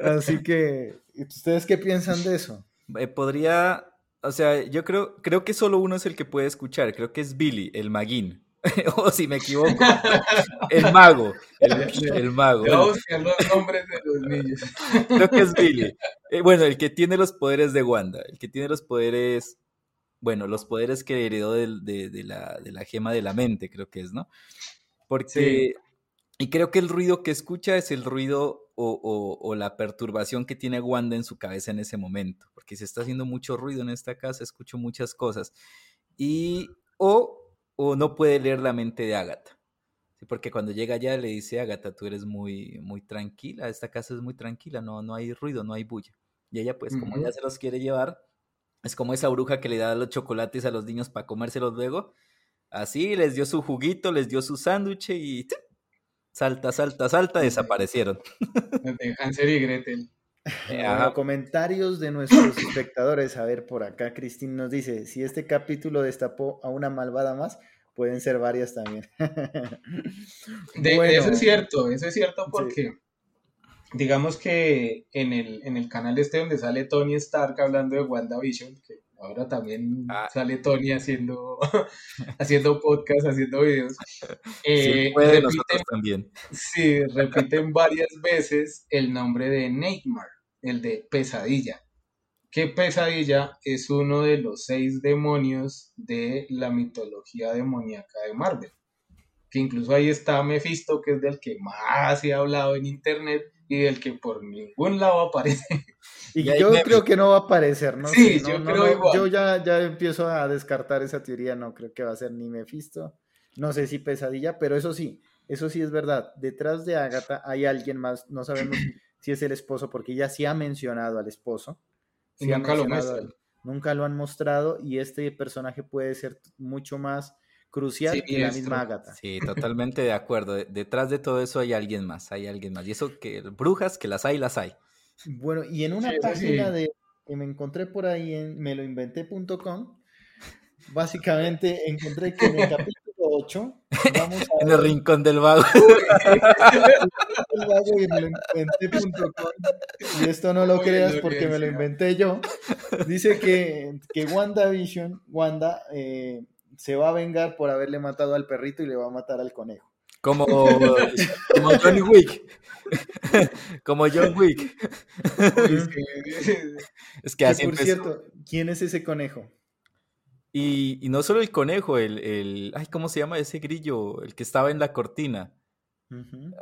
*laughs* Así que, ¿ustedes qué piensan de eso? Eh, podría, o sea, yo creo, creo que solo uno es el que puede escuchar, creo que es Billy, el maguín. *laughs* o si me equivoco, el mago, el, mago. los nombres de los niños. Creo que es Billy. Eh, bueno, el que tiene los poderes de Wanda, el que tiene los poderes, bueno, los poderes que heredó de, la, de la, gema de la mente, creo que es, ¿no? Porque, y creo que el ruido que escucha es el ruido o, o, la perturbación que tiene Wanda en su cabeza en ese momento, porque se está haciendo mucho ruido en esta casa, escucho muchas cosas. Y, o o no puede leer la mente de Agatha. Sí, porque cuando llega allá le dice, Agatha, tú eres muy, muy tranquila, esta casa es muy tranquila, no, no hay ruido, no hay bulla. Y ella, pues, como ya se los quiere llevar, es como esa bruja que le da los chocolates a los niños para comérselos luego. Así les dio su juguito, les dio su sándwich y salta, salta, salta, desaparecieron. De Hansel y Gretel. Eh, comentarios de nuestros espectadores. A ver, por acá Cristín nos dice, si este capítulo destapó a una malvada más, pueden ser varias también. *laughs* de, eso es cierto, eso es cierto porque digamos que en el, en el canal este donde sale Tony Stark hablando de WandaVision, que ahora también ah. sale Tony haciendo, *laughs* haciendo podcast, haciendo videos. Eh, repiten, también. Sí, repiten varias veces el nombre de Nightmare, el de pesadilla. Que pesadilla es uno de los seis demonios de la mitología demoníaca de Marvel. Que incluso ahí está Mephisto, que es del que más se ha hablado en internet y del que por ningún lado aparece. *laughs* Y yo creo que no va a aparecer, ¿no? Sí, yo creo igual. Yo ya, ya empiezo a descartar esa teoría, no creo que va a ser ni Mephisto, no sé si pesadilla, pero eso sí, eso sí es verdad. Detrás de Agatha hay alguien más, no sabemos *clears throat* si es el esposo, porque ella sí ha mencionado al esposo. y nunca lo muestran. Nunca lo han mostrado y este personaje puede ser mucho más crucial que la misma Agatha. Sí, totalmente de acuerdo. Detrás de todo eso hay alguien más, hay alguien más. Y eso que brujas, que las hay, las hay. Bueno, y en una página de que me encontré por ahí en meloinventé.com, básicamente encontré que en el capítulo 8 *laughs* vamos a *laughs* en el rincón del vago. y esto no lo creas porque me lo inventé yo. Dice que, que WandaVision, Wanda, eh, se va a vengar por haberle matado al perrito y le va a matar al conejo. Como, *laughs* como John Wick. como John Wick. es que así Por cierto, ¿quién es ese conejo? Y, no solo el conejo, el, el, ay, ¿cómo se llama ese grillo? El que estaba en la cortina.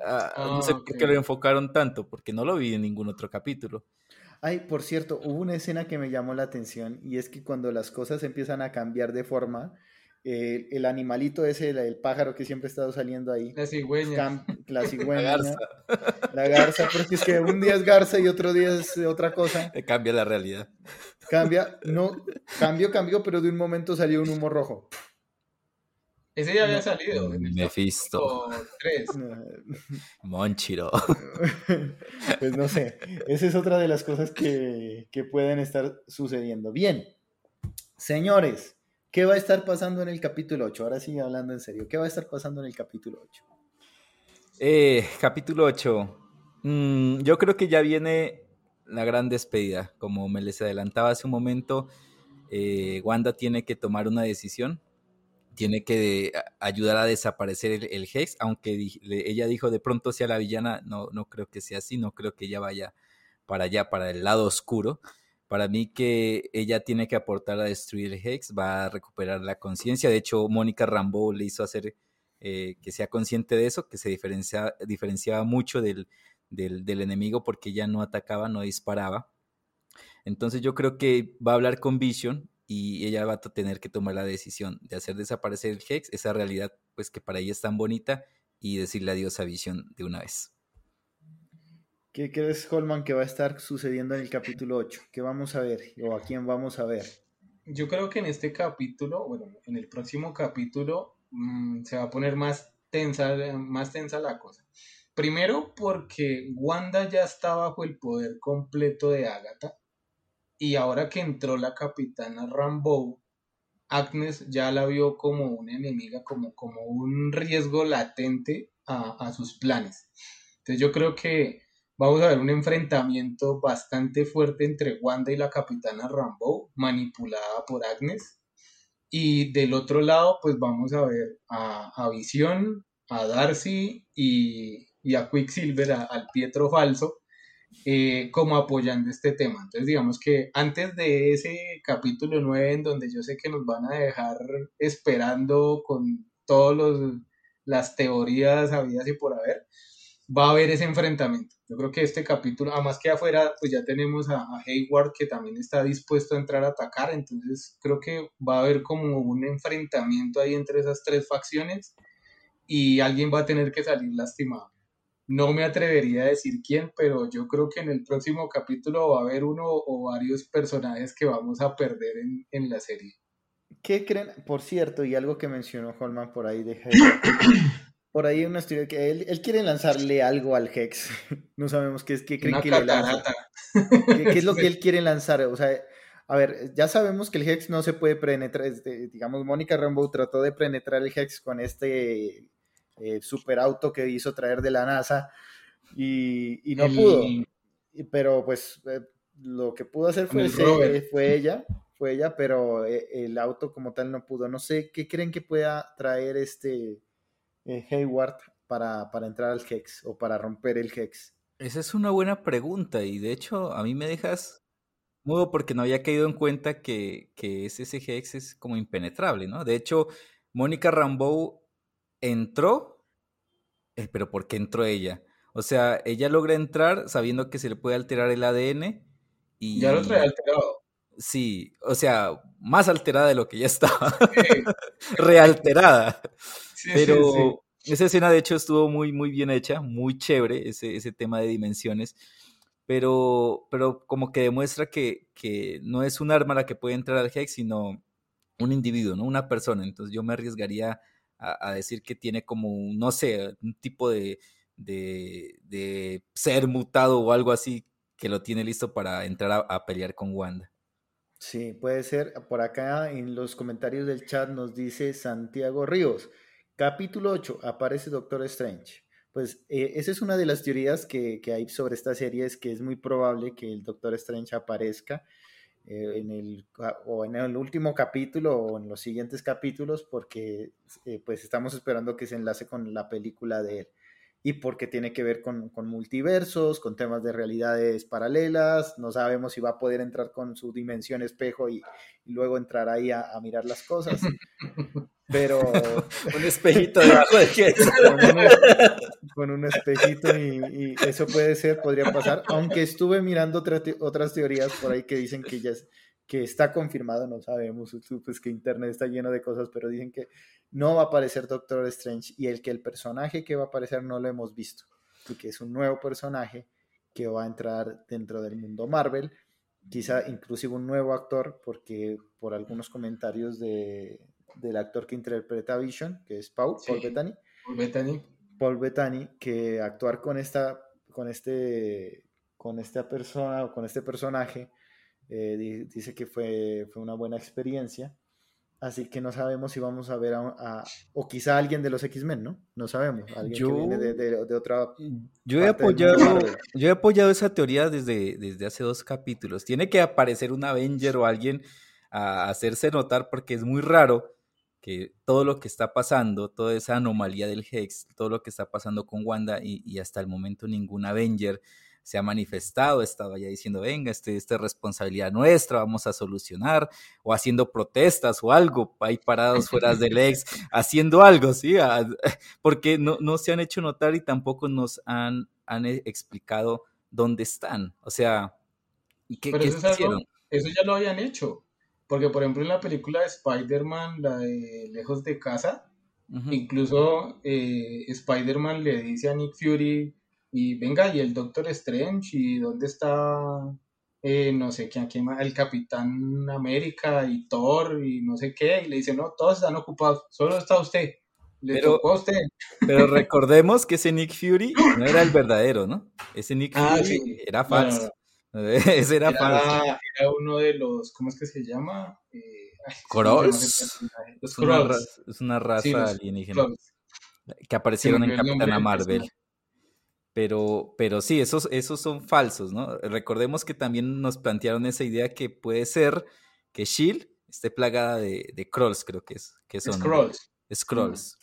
Ah, no sé ah, por qué lo enfocaron tanto, porque no lo vi en ningún otro capítulo. Ay, por cierto, hubo una escena que me llamó la atención y es que cuando las cosas empiezan a cambiar de forma, el animalito ese, el, pájaro que siempre ha estado saliendo ahí. La cigüeña. *laughs* la cigüeña. La garza. La garza, porque es que un día es garza y otro día es otra cosa. *laughs* Cambia la realidad. Cambia, no, cambio, cambio, pero de un momento salió un humo rojo. Ese ya había salido. Mephisto. Monchiro. *laughs* Pues no sé. Esa es otra de las cosas que, que pueden estar sucediendo. Bien, señores, ¿Qué va a estar pasando en el capítulo 8? Ahora sí, hablando en serio, ¿qué va a estar pasando en el capítulo 8? Eh, capítulo 8. Mm, yo creo que ya viene la gran despedida. Como me les adelantaba hace un momento, eh, Wanda tiene que tomar una decisión. Tiene que ayudar a desaparecer el, Hex, aunque ella dijo de pronto sea la villana, no, no creo que sea así, no creo que ella vaya para allá, para el lado oscuro. Para mí que ella tiene que aportar a destruir el Hex, va a recuperar la conciencia. De hecho, Mónica Rambeau le hizo hacer eh, que sea consciente de eso, que se diferencia, diferenciaba mucho del, del, enemigo porque ella no atacaba, no disparaba. Entonces yo creo que va a hablar con Vision y ella va a tener que tomar la decisión de hacer desaparecer el Hex, esa realidad pues que para ella es tan bonita y decirle adiós a Vision de una vez. ¿Qué crees, Holman, que va a estar sucediendo en el capítulo 8? ¿Qué vamos a ver o a quién vamos a ver? Yo creo que en este capítulo, bueno, en el próximo capítulo mm, se va a poner más tensa, más tensa la cosa. Primero porque Wanda ya está bajo el poder completo de Agatha y ahora que entró la capitana Rambeau, Agnes ya la vio como una enemiga, como, como un riesgo latente a, a sus planes. Entonces yo creo que vamos a ver un enfrentamiento bastante fuerte entre Wanda y la capitana Rambo, manipulada por Agnes. Y del otro lado, pues vamos a ver a, a Visión, a Darcy y, a Quicksilver, al Pietro Falso, eh, como apoyando este tema. Entonces, digamos que antes de ese capítulo 9, en donde yo sé que nos van a dejar esperando con todas las teorías habidas y por haber, va a haber ese enfrentamiento. Yo creo que este capítulo, además que afuera, pues ya tenemos a, Hayward que también está dispuesto a entrar a atacar, entonces creo que va a haber como un enfrentamiento ahí entre esas tres facciones y alguien va a tener que salir lastimado. No me atrevería a decir quién, pero yo creo que en el próximo capítulo va a haber uno o varios personajes que vamos a perder en, en la serie. ¿Qué creen? Por cierto, y algo que mencionó Holman por ahí de *coughs* por ahí una historia que él, quiere lanzarle algo al Hex. *laughs* No sabemos qué es que creen que le lanza. ¿Qué, es lo *laughs* que él quiere lanzar? O sea, a ver, ya sabemos que el Hex no se puede penetrar. Este, digamos, Mónica Rambeau trató de penetrar el Hex con este eh, super auto que hizo traer de la NASA, y, no pudo. Pero pues eh, lo que pudo hacer fue, fue ella, fue ella, pero eh, el auto como tal no pudo. No sé, ¿qué creen que pueda traer este eh, Hayward para, para entrar al Hex o para romper el Hex? Esa es una buena pregunta y de hecho a mí me dejas mudo porque no había caído en cuenta que, que ese Hex es como impenetrable, ¿no? De hecho, Mónica Rambeau entró, eh, pero ¿por qué entró ella? O sea, ella logra entrar sabiendo que se le puede alterar el ADN y... Ya lo trae alterado. Sí, o sea, más alterada de lo que ya estaba. *laughs* *laughs* Realterada. Pero esa escena, de hecho, estuvo muy, muy bien hecha, muy chévere, ese, ese tema de dimensiones. Pero, pero como que demuestra que, que no es un arma la que puede entrar al Hex, sino un individuo, ¿no? Una persona. Entonces yo me arriesgaría a, decir que tiene como, no sé, un tipo de, de, de, ser mutado o algo así que lo tiene listo para entrar a pelear con Wanda. Sí, puede ser. Por acá en los comentarios del chat nos dice Santiago Ríos. Capítulo 8, aparece Doctor Strange. Pues eh, esa es una de las teorías que, hay sobre esta serie, es que es muy probable que el Doctor Strange aparezca eh, en el, o en el último capítulo o en los siguientes capítulos, porque eh, pues estamos esperando que se enlace con la película de él y porque tiene que ver con, multiversos, con temas de realidades paralelas, no sabemos si va a poder entrar con su dimensión espejo y, luego entrar ahí a, mirar las cosas. *laughs* Pero un espejito debajo de con, un, espejito y, eso puede ser, podría pasar, aunque estuve mirando otras teorías por ahí que dicen que ya es, que está confirmado, no sabemos, pues que Internet está lleno de cosas, pero dicen que no va a aparecer Doctor Strange y el que el personaje que va a aparecer no lo hemos visto, y que es un nuevo personaje que va a entrar dentro del mundo Marvel, quizá inclusive un nuevo actor, porque por algunos comentarios de, del actor que interpreta a Vision, que es Paul, Paul Bettany, Paul Bettany, Paul Bettany, que actuar con esta, con este, con esta persona o con este personaje eh, dice que fue, fue una buena experiencia. Así que no sabemos si vamos a ver a, o quizá alguien de los X-Men, ¿no? No sabemos. Alguien yo, que viene de, otra. Yo he, apoyado, yo he apoyado esa teoría desde, desde hace dos capítulos. Tiene que aparecer un Avenger o alguien a hacerse notar porque es muy raro que todo lo que está pasando, toda esa anomalía del Hex, todo lo que está pasando con Wanda y, y hasta el momento ningún Avenger se ha manifestado, estaba ya diciendo, venga, este, esta es responsabilidad nuestra, vamos a solucionar, o haciendo protestas o algo, ahí parados fuera del *laughs* ex, haciendo algo, ¿sí? *laughs* Porque no, no se han hecho notar y tampoco nos han, han e, explicado dónde están, o sea, ¿qué, Pero eso, hicieron? eso ya lo habían hecho, porque por ejemplo en la película de Spider-Man, la de Lejos de Casa, incluso eh, Spider-Man le dice a Nick Fury, y venga, y el Doctor Strange, y dónde está, eh, no sé quién, quién el Capitán América y Thor y no sé qué, y le dice, no, todos están ocupados, solo está usted. Le pero, tocó a usted. Pero *laughs* recordemos que ese Nick Fury no era el verdadero, ¿no? Ese Nick ah, Fury era falso. *laughs* ese era, falso. Era uno de los, ¿cómo es que se llama? Eh, es, una raza, es una raza alienígena. Que aparecieron en Capitana Marvel. Pero, pero sí, esos, esos son falsos, ¿no? Recordemos que también nos plantearon esa idea que puede ser que Shield esté plagada de, de Krolls, creo que es. Que son, Scrolls. Scrolls.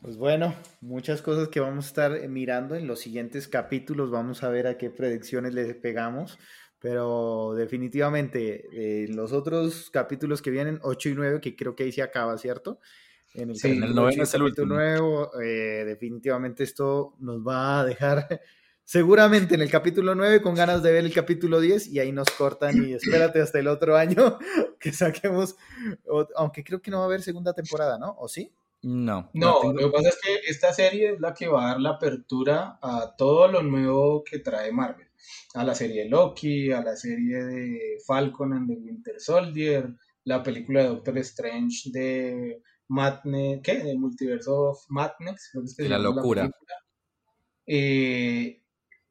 Pues bueno, muchas cosas que vamos a estar mirando en los siguientes capítulos. Vamos a ver a qué predicciones le pegamos. Pero definitivamente, en los otros capítulos que vienen, 8 y 9, que creo que ahí se acaba, ¿cierto? En el, sí, el noveno es el último. Nuevo, eh, definitivamente esto nos va a dejar *laughs* seguramente en el capítulo 9 con ganas de ver el capítulo 10 y ahí nos cortan y *clears throat* espérate hasta el otro año *laughs* que saquemos, aunque creo que no va a haber segunda temporada, ¿no? ¿O sí? No. No, lo que pasa es que esta serie es la que va a dar la apertura a todo lo nuevo que trae Marvel. A la serie Loki, a la serie de Falcon and the Winter Soldier, la película de Doctor Strange de Madness, ¿qué? El multiverso of Madness. la locura. Eh,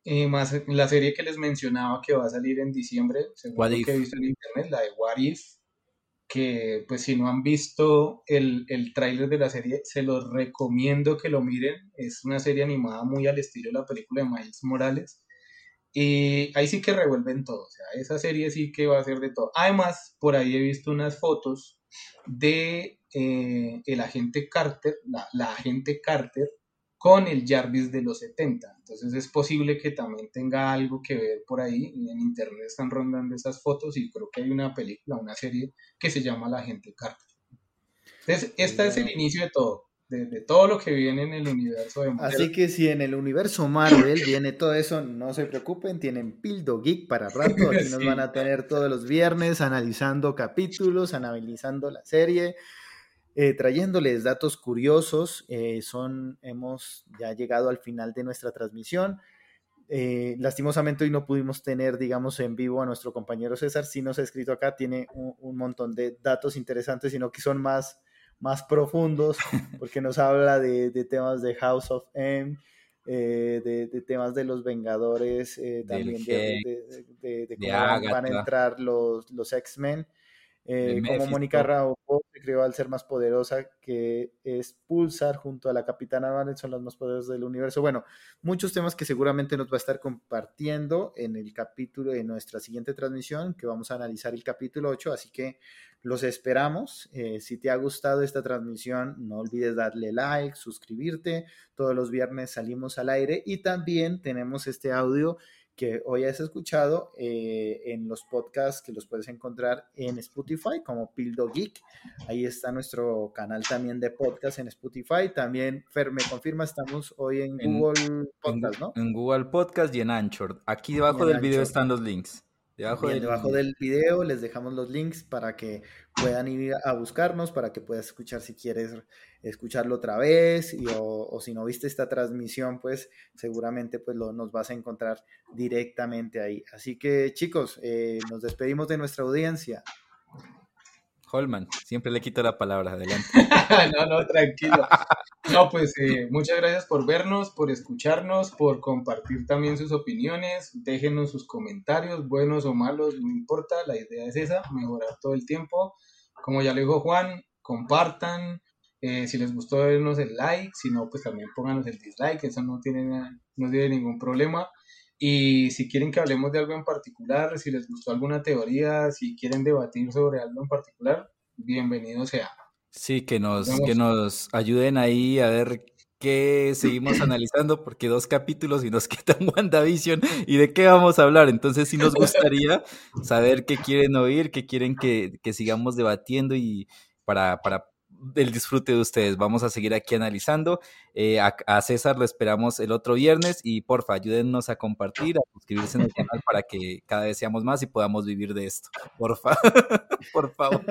eh, más la serie que les mencionaba que va a salir en diciembre, según lo que he visto en internet, la de What If. que pues si no han visto el, el tráiler de la serie, se los recomiendo que lo miren. Es una serie animada muy al estilo de la película de Miles Morales. Y ahí sí que revuelven todo, o sea, esa serie sí que va a ser de todo. Además, por ahí he visto unas fotos de eh, el agente Carter, la, la agente Carter, con el Jarvis de los 70. Entonces es posible que también tenga algo que ver por ahí. En internet están rondando esas fotos y creo que hay una película, una serie que se llama La Gente Carter. Entonces, este es el inicio de todo, de, todo lo que viene en el universo de Marvel. Así que si en el universo Marvel viene todo eso, no se preocupen, tienen Pildo Geek para rato. *laughs* Aquí nos van a tener todos los viernes analizando capítulos, analizando la serie eh, trayéndoles datos curiosos. Eh, son, hemos ya llegado al final de nuestra transmisión. Eh, lastimosamente hoy no pudimos tener, digamos, en vivo a nuestro compañero César. Sí nos ha escrito acá, tiene un, montón de datos interesantes, sino que son más, más profundos, porque nos habla de, temas de House of M, de, temas de los Vengadores, también de, cómo van a entrar los, los X-Men. Eh, como Mónica Rambeau se creó al ser más poderosa, que es Pulsar junto a la Capitana Marvel, son las más poderosas del universo. Bueno, muchos temas que seguramente nos va a estar compartiendo en el capítulo de nuestra siguiente transmisión, que vamos a analizar el capítulo 8, así que los esperamos. Eh, si te ha gustado esta transmisión, no olvides darle like, suscribirte. Todos los viernes salimos al aire y también tenemos este audio que hoy has escuchado eh, en los podcasts que los puedes encontrar en Spotify como Pildo Geek. Ahí está nuestro canal también de podcast en Spotify. También, Fer, me confirma, estamos hoy en, Google Podcast, ¿no? En Google Podcast y en Anchor. Aquí debajo del video están los links. Debajo, del... debajo del video les dejamos los links para que puedan ir a buscarnos, para que puedas escuchar si quieres escucharlo otra vez y, o, si no viste esta transmisión, pues seguramente pues lo, nos vas a encontrar directamente ahí. Así que chicos, eh, nos despedimos de nuestra audiencia. Holman, siempre le quito la palabra, adelante. *laughs* no, no, tranquilo. No, pues eh, muchas gracias por vernos, por escucharnos, por compartir también sus opiniones. Déjenos sus comentarios, buenos o malos, no importa, la idea es esa, mejorar todo el tiempo. Como ya le dijo Juan, compartan. Eh, si les gustó, denos el like, si no, pues también pónganos el dislike, eso no tiene, no tiene ningún problema. Y si quieren que hablemos de algo en particular, si les gustó alguna teoría, si quieren debatir sobre algo en particular, bienvenido sea. Sí, que nos, que nos ayuden ahí a ver qué seguimos analizando, porque dos capítulos y nos *laughs* quedan WandaVision y de qué vamos a hablar. Entonces sí nos gustaría saber qué quieren oír, qué quieren que, que sigamos debatiendo y para, para el disfrute de ustedes. Vamos a seguir aquí analizando. Eh, a, César lo esperamos el otro viernes y porfa, ayúdennos a compartir, a suscribirse en el canal para que cada vez seamos más y podamos vivir de esto. Porfa, *laughs* por favor.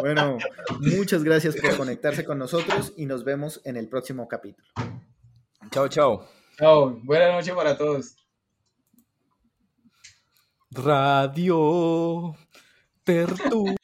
bueno, muchas gracias por conectarse con nosotros y nos vemos en el próximo capítulo. Chao, chao. Chao, buena noche para todos. Radio Tertu.